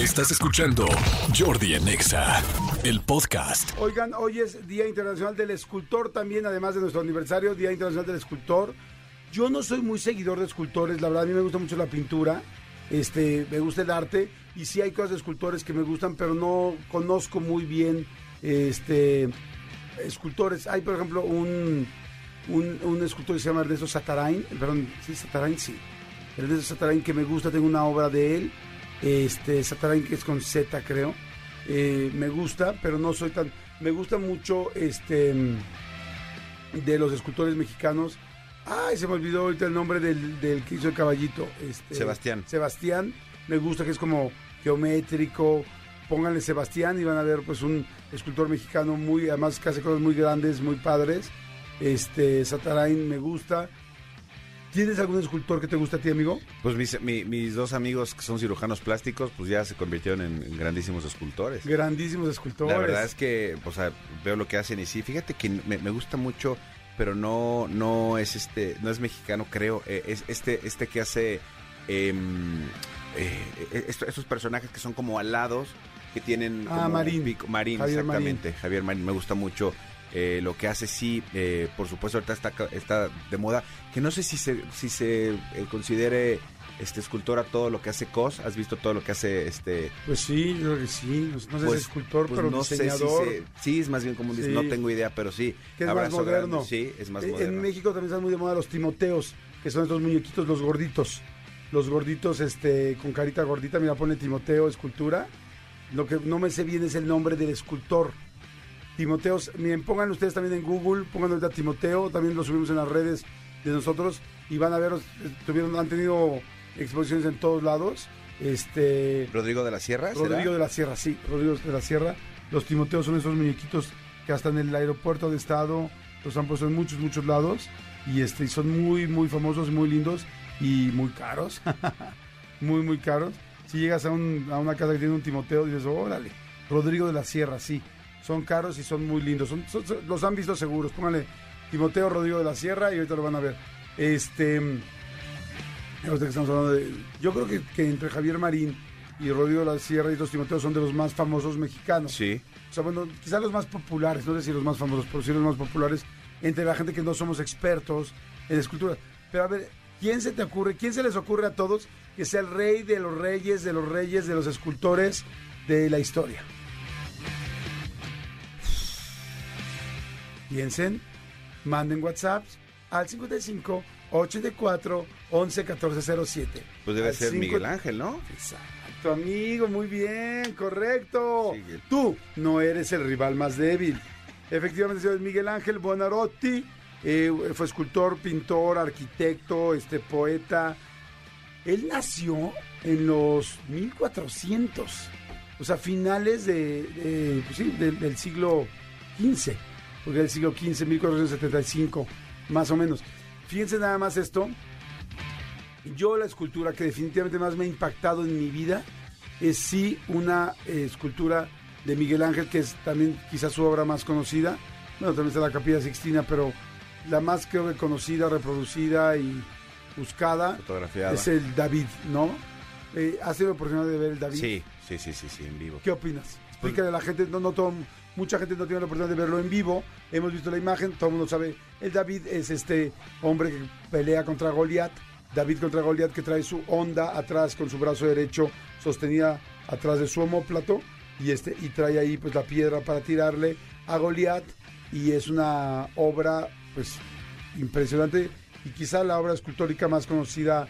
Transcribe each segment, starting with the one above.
Estás escuchando Jordi en Exa, el podcast. Oigan, hoy es Día Internacional del Escultor también, además de nuestro aniversario, Día Internacional del Escultor. Yo no soy muy seguidor de escultores, la verdad a mí me gusta mucho la pintura, este, me gusta el arte y sí hay cosas de escultores que me gustan, pero no conozco muy bien este escultores. Hay por ejemplo un, un, un escultor que se llama Ernesto Satarain, perdón, sí, Satarain, sí. Ernesto Satarain que me gusta, tengo una obra de él, este Satarain que es con Z creo. Eh, me gusta, pero no soy tan. Me gusta mucho este de los escultores mexicanos. Ay, se me olvidó ahorita el nombre del, del que hizo el caballito. Este, Sebastián. Sebastián. Me gusta que es como geométrico. Pónganle Sebastián y van a ver pues un escultor mexicano muy, además que hace cosas muy grandes, muy padres. Este, Satarain me gusta. ¿Tienes algún escultor que te gusta a ti, amigo? Pues mis, mi- mis dos amigos que son cirujanos plásticos, pues ya se convirtieron en, en grandísimos escultores. Grandísimos escultores. La verdad es que, o sea, veo lo que hacen y sí, fíjate que me, me gusta mucho, pero no, no es este, no es mexicano, creo. eh, es este, este que hace em, eh, est- estos personajes que son como alados, que tienen Ah, Marín. pico- Marín, Javier exactamente. Javier Marín, me gusta mucho. Eh, lo que hace sí, eh, por supuesto ahorita está, está de moda, que no sé si se, si se eh, considere este escultor a todo lo que hace Cos, has visto todo lo que hace este Pues sí, yo creo que sí. No, sé si es pues- escultor, pues pero no sé si diseñador. se- sí, es más bien como un Sí. no tengo idea, pero sí. que es abrazo más moderno. grande, sí, es más moderno. En México también están muy de moda los timoteos, que son estos muñequitos, los gorditos. Los gorditos este, con carita gordita, mira, pone Timoteo, escultura. Lo que no me sé bien es el nombre del escultor. Timoteos, miren, pongan ustedes también en Google, pongan ahorita Timoteo, también lo subimos en las redes de nosotros y van a ver, eh, tuvieron, han tenido exposiciones en todos lados. Este, Rodrigo de la Sierra, ¿será? Rodrigo de la Sierra, sí, Rodrigo de la Sierra. Los Timoteos son esos muñequitos que hasta en el aeropuerto de estado los han puesto en muchos, muchos lados. Y este, son muy, muy famosos, muy lindos y muy caros. muy, muy caros. Si llegas a, un- a una casa que tiene un Timoteo, dices, órale, Rodrigo de la Sierra, sí. Son caros y son muy lindos. Son- son- son- los han visto seguros. Pónganle Timoteo Rodrigo de la Sierra y ahorita lo van a ver. Este. Ahorita que estamos hablando de- yo creo que, que entre Javier Marín y Rodrigo de la Sierra y los Timoteos son de los más famosos mexicanos. Sí. O sea, bueno, quizás los más populares, no sé si los más famosos, pero sí los más populares entre la gente que no somos expertos en escultura. Pero a ver, ¿quién se te ocurre, quién se les ocurre a todos que sea el rey de los reyes, de los reyes, de los escultores de la historia? Piensen, manden WhatsApp al 55 84 11 14 07. Pues debe Al ser cinco- Miguel Ángel, ¿no? Exacto, amigo, muy bien, correcto. Sigue. Tú no eres el rival más débil. Efectivamente, señor Miguel Ángel Buonarotti eh, fue escultor, pintor, arquitecto, este poeta. Él nació en los 1400, o sea, finales de, de, pues sí, del- del siglo XV, porque era el siglo XV, 1475, más o menos. Fíjense nada más esto. Yo la escultura que definitivamente más me ha impactado en mi vida es sí una eh, escultura de Miguel Ángel, que es también quizás su obra más conocida. Bueno, también está la Capilla Sixtina, pero la más creo que conocida, reproducida y buscada Fotografiada. es el David, ¿no? Eh, ¿Has tenido la oportunidad de ver el David? Sí, sí, sí, sí, sí, en vivo. ¿Qué opinas? Explícale a la gente, no, no todo, mucha gente no tiene la oportunidad de verlo en vivo. Hemos visto la imagen, todo el mundo sabe. El David es este hombre que pelea contra Goliat. David contra Goliat que trae su onda atrás con su brazo derecho sostenida atrás de su omóplato y este y trae ahí pues la piedra para tirarle a Goliat y es una obra pues impresionante y quizá la obra escultórica más conocida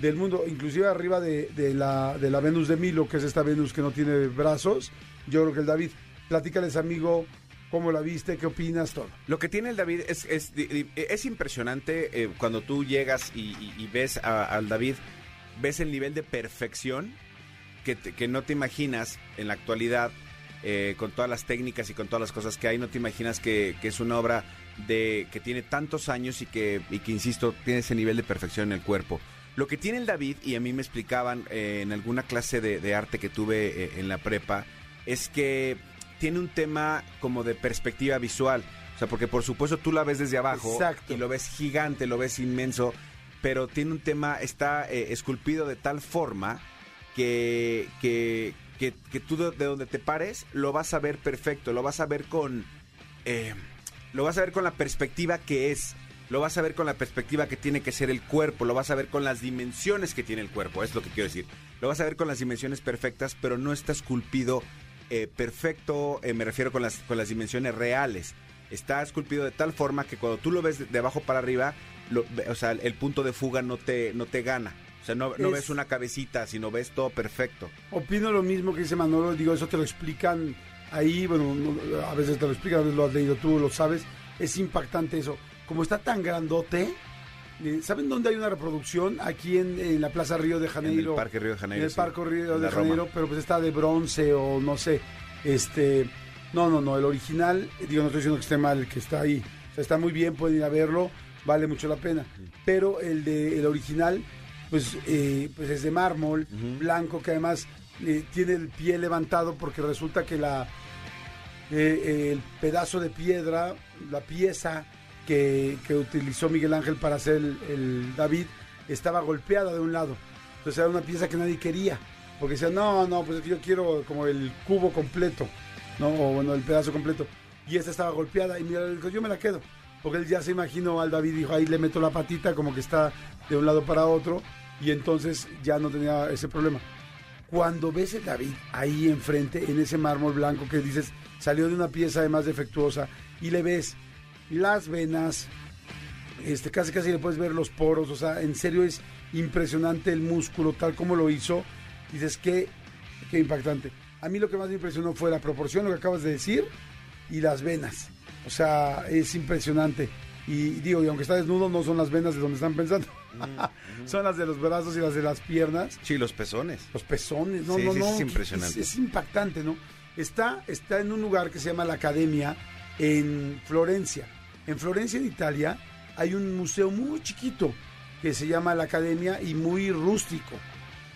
del mundo, inclusive arriba de, de la, de la Venus de Milo, que es esta Venus que no tiene brazos. Yo creo que el David, platícales amigo, cómo la viste, qué opinas, todo. Lo que tiene el David es, es, es impresionante eh, cuando tú llegas y, ves a- al David, ves el nivel de perfección que, que no te imaginas en la actualidad, eh, con todas las técnicas y con todas las cosas que hay, no te imaginas que, que es una obra de que tiene tantos años y que, y que, insisto, tiene ese nivel de perfección en el cuerpo. Lo que tiene el David, y a mí me explicaban eh, en alguna clase de, de arte que tuve eh, en la prepa, es que tiene un tema como de perspectiva visual. O sea, porque por supuesto tú la ves desde abajo Exacto. y lo ves gigante, lo ves inmenso, pero tiene un tema, está eh, esculpido de tal forma que, que, que, que tú de, de donde te pares lo vas a ver perfecto, lo vas a ver con... eh, lo vas a ver con la perspectiva que es, lo vas a ver con la perspectiva que tiene que ser el cuerpo, lo vas a ver con las dimensiones que tiene el cuerpo, es lo que quiero decir. Lo vas a ver con las dimensiones perfectas, pero no está esculpido eh, perfecto, eh, me refiero con las, con las dimensiones reales. Está esculpido de tal forma que cuando tú lo ves de, de abajo para arriba, lo- o sea, el punto de fuga no te, no te gana. O sea, no, no Es- ves una cabecita, sino ves todo perfecto. Opino lo mismo que dice Manolo, digo, eso te lo explican ahí, bueno, no- a veces te lo explican, a veces lo has leído tú, lo sabes, es impactante eso. Como está tan grandote, eh, ¿saben dónde hay una reproducción? Aquí en, en la Plaza Río de En Janeiro. el Parque Río de Janeiro. En el sí. Parque Río En de. Janeiro, pero pues está de bronce o no sé, este, no, no, no, el original, digo, no estoy diciendo que esté mal el que está ahí, o sea, está muy bien, pueden ir a verlo, vale mucho la pena, pero el de el original, pues, eh, pues es de mármol, blanco, que además eh, tiene el pie levantado porque resulta que la eh, el pedazo de piedra, la pieza que, utilizó Miguel Ángel para hacer el, David, estaba golpeada de un lado. Entonces era una pieza que nadie quería. Porque decían, no, no, pues yo quiero como el cubo completo, ¿no? O bueno, el pedazo completo. Y esta estaba golpeada. Y mira, dijo, yo me la quedo. Porque él ya se imaginó al David, dijo, ahí le meto la patita como que está de un lado para otro. Y entonces ya no tenía ese problema cuando ves el David ahí enfrente, en ese mármol blanco que dices, salió de una pieza además defectuosa, y le ves las venas, este, casi casi le puedes ver los poros, o sea, en serio es impresionante el músculo, tal como lo hizo, dices, qué, qué impactante. A mí lo que más me impresionó fue la proporción, lo que acabas de decir, y las venas. O sea, es impresionante. Y digo, y aunque está desnudo, no son las venas de donde están pensando. son las de los brazos y las de las piernas. Sí, los pezones. Los pezones, no, Sí, no, sí, no. es impresionante. Es, es impactante, ¿no? Está, está en un lugar que se llama la Academia en Florencia. En Florencia, en Italia, hay un museo muy chiquito que se llama la Academia y muy rústico.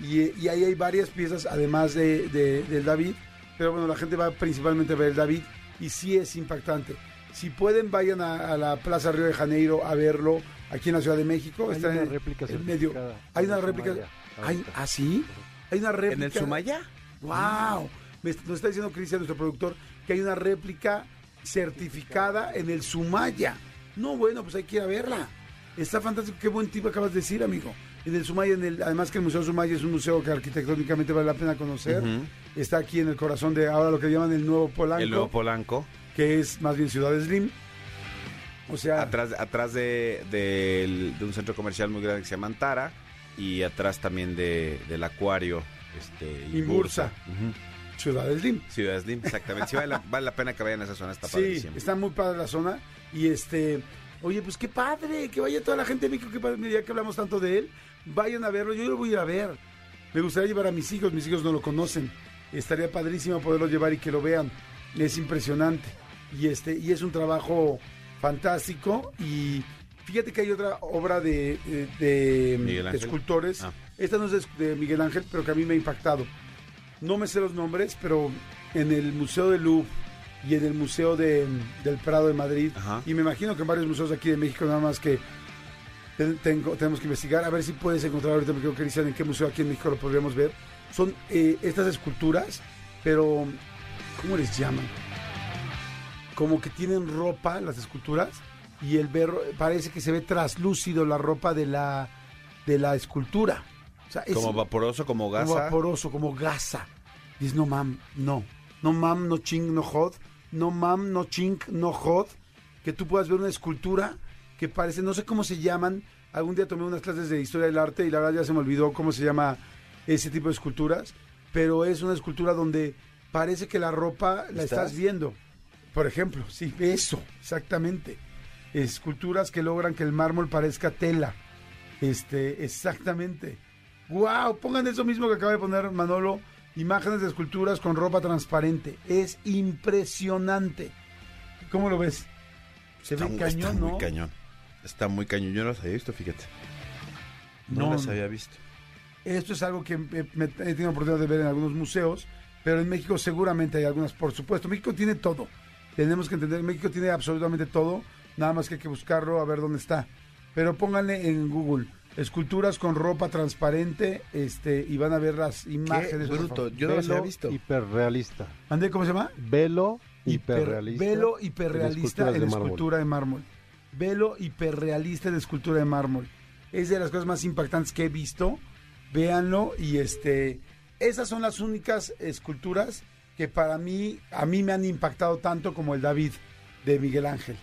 Y, y ahí hay varias piezas, además de, de- del David. Pero bueno, la gente va principalmente a ver el David y sí es impactante. Si pueden, vayan a, a la Plaza Río de Janeiro a verlo aquí en la Ciudad de México. Hay está una en, réplica en medio. Hay una réplica. Sumaya, Hay. ¿Ah, sí? Hay una réplica. ¿En el Sumaya? ¡Wow! Me, nos está diciendo Cristian, nuestro productor, que hay una réplica certificada en el Sumaya. No, bueno, pues hay que ir a verla. Está fantástico. Qué buen tip acabas de decir, amigo. En el Sumaya, en el, además que el Museo Sumaya es un museo que arquitectónicamente vale la pena conocer. Está aquí en el corazón de ahora lo que llaman el Nuevo Polanco, El nuevo Polanco. que es más bien Ciudad Slim. O sea, Atrás, atrás de, un centro comercial muy grande que se llama Antara. Y atrás también de, del acuario. Este, Imbursa. Ujú. Ciudad Slim. Ciudad Slim, exactamente. Sí, vale la, vale la pena que vayan a esa zona, está Sí, padrísimo. está muy padre la zona. Y este, oye, pues qué padre, que vaya toda la gente de México, qué padre, ya que hablamos tanto de él, vayan a verlo, yo lo voy a ir a ver. Me gustaría llevar a mis hijos, mis hijos no lo conocen. Estaría padrísimo poderlos llevar y que lo vean. Es impresionante. Y este, y es un trabajo fantástico. Y fíjate que hay otra obra de, de- de escultores. Ah. Esta no es de Miguel Ángel, pero que a mí me ha impactado. No me sé los nombres, pero en el Museo del Louvre y en el Museo de- del Prado de Madrid, Ajá. y me imagino que en varios museos aquí de México, nada más que ten- tengo, tenemos que investigar, a ver si puedes encontrar ahorita, me creo que dicen en qué museo aquí en México lo podríamos ver. Son eh, estas esculturas, pero ¿cómo les llaman? Como que tienen ropa las esculturas y el ver parece que se ve traslúcido la ropa de la de la escultura. Sea, es- Como vaporoso, como gasa. como vaporoso, como gasa. Dices, no mam, no. No mam, no ching, no jod. No mam, no ching, no jod. Que tú puedas ver una escultura que parece, no sé cómo se llaman. Algún día tomé unas clases de historia del arte y la verdad ya se me olvidó cómo se llama ese tipo de esculturas. Pero es una escultura donde parece que la ropa la ¿Estás? estás viendo. Por ejemplo, sí, eso, exactamente. Esculturas que logran que el mármol parezca tela. Este, exactamente. ¡Wow! Pongan eso mismo que acaba de poner Manolo. Imágenes de esculturas con ropa transparente. Es impresionante. ¿Cómo lo ves? Se Está, ve mu- cañón, está ¿no? muy cañón. Está muy cañón. Yo no las había visto, fíjate. No, No, las había visto. Esto es algo que me- he tenido oportunidad de ver en algunos museos, pero en México seguramente hay algunas, por supuesto. México tiene todo. Tenemos que entender, México tiene absolutamente todo, nada más que hay que buscarlo a ver dónde está. Pero pónganle en Google esculturas con ropa transparente, este, y van a ver las imágenes. por bruto. Yo no los había visto. hiperrealista. André, ¿cómo se llama? Velo Hiper- hiperrealista. Velo en hiperrealista en de mármol. escultura de mármol. Velo hiperrealista en escultura de mármol. Es de las cosas más impactantes que he visto. Véanlo y este, esas son las únicas esculturas que para mí, a mí me han impactado tanto como el David de Miguel Ángel.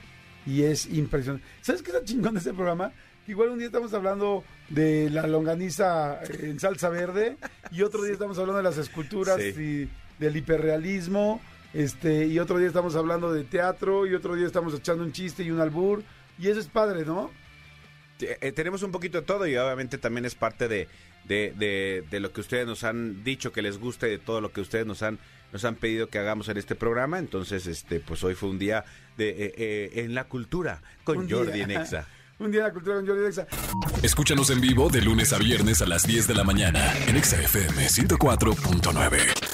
Y es impresionante. ¿Sabes qué está chingón de este programa? Igual un día estamos hablando de la longaniza en salsa verde y otro día estamos hablando de las esculturas Sí. y del hiperrealismo. Este, y otro día estamos hablando de teatro, y otro día estamos echando un chiste y un albur. Y eso es padre, ¿no? Eh, tenemos un poquito de todo y obviamente también es parte de, de, de- de lo que ustedes nos han dicho que les gusta y de todo lo que ustedes nos han nos han pedido que hagamos en este programa. Entonces, este, pues hoy fue un día de eh, eh, en la cultura con Un Jordi día. en Exa. Un día en la cultura con Jordi Dexa. Escúchanos en vivo de lunes a viernes a las 10 de la mañana en Exa FM 104.9.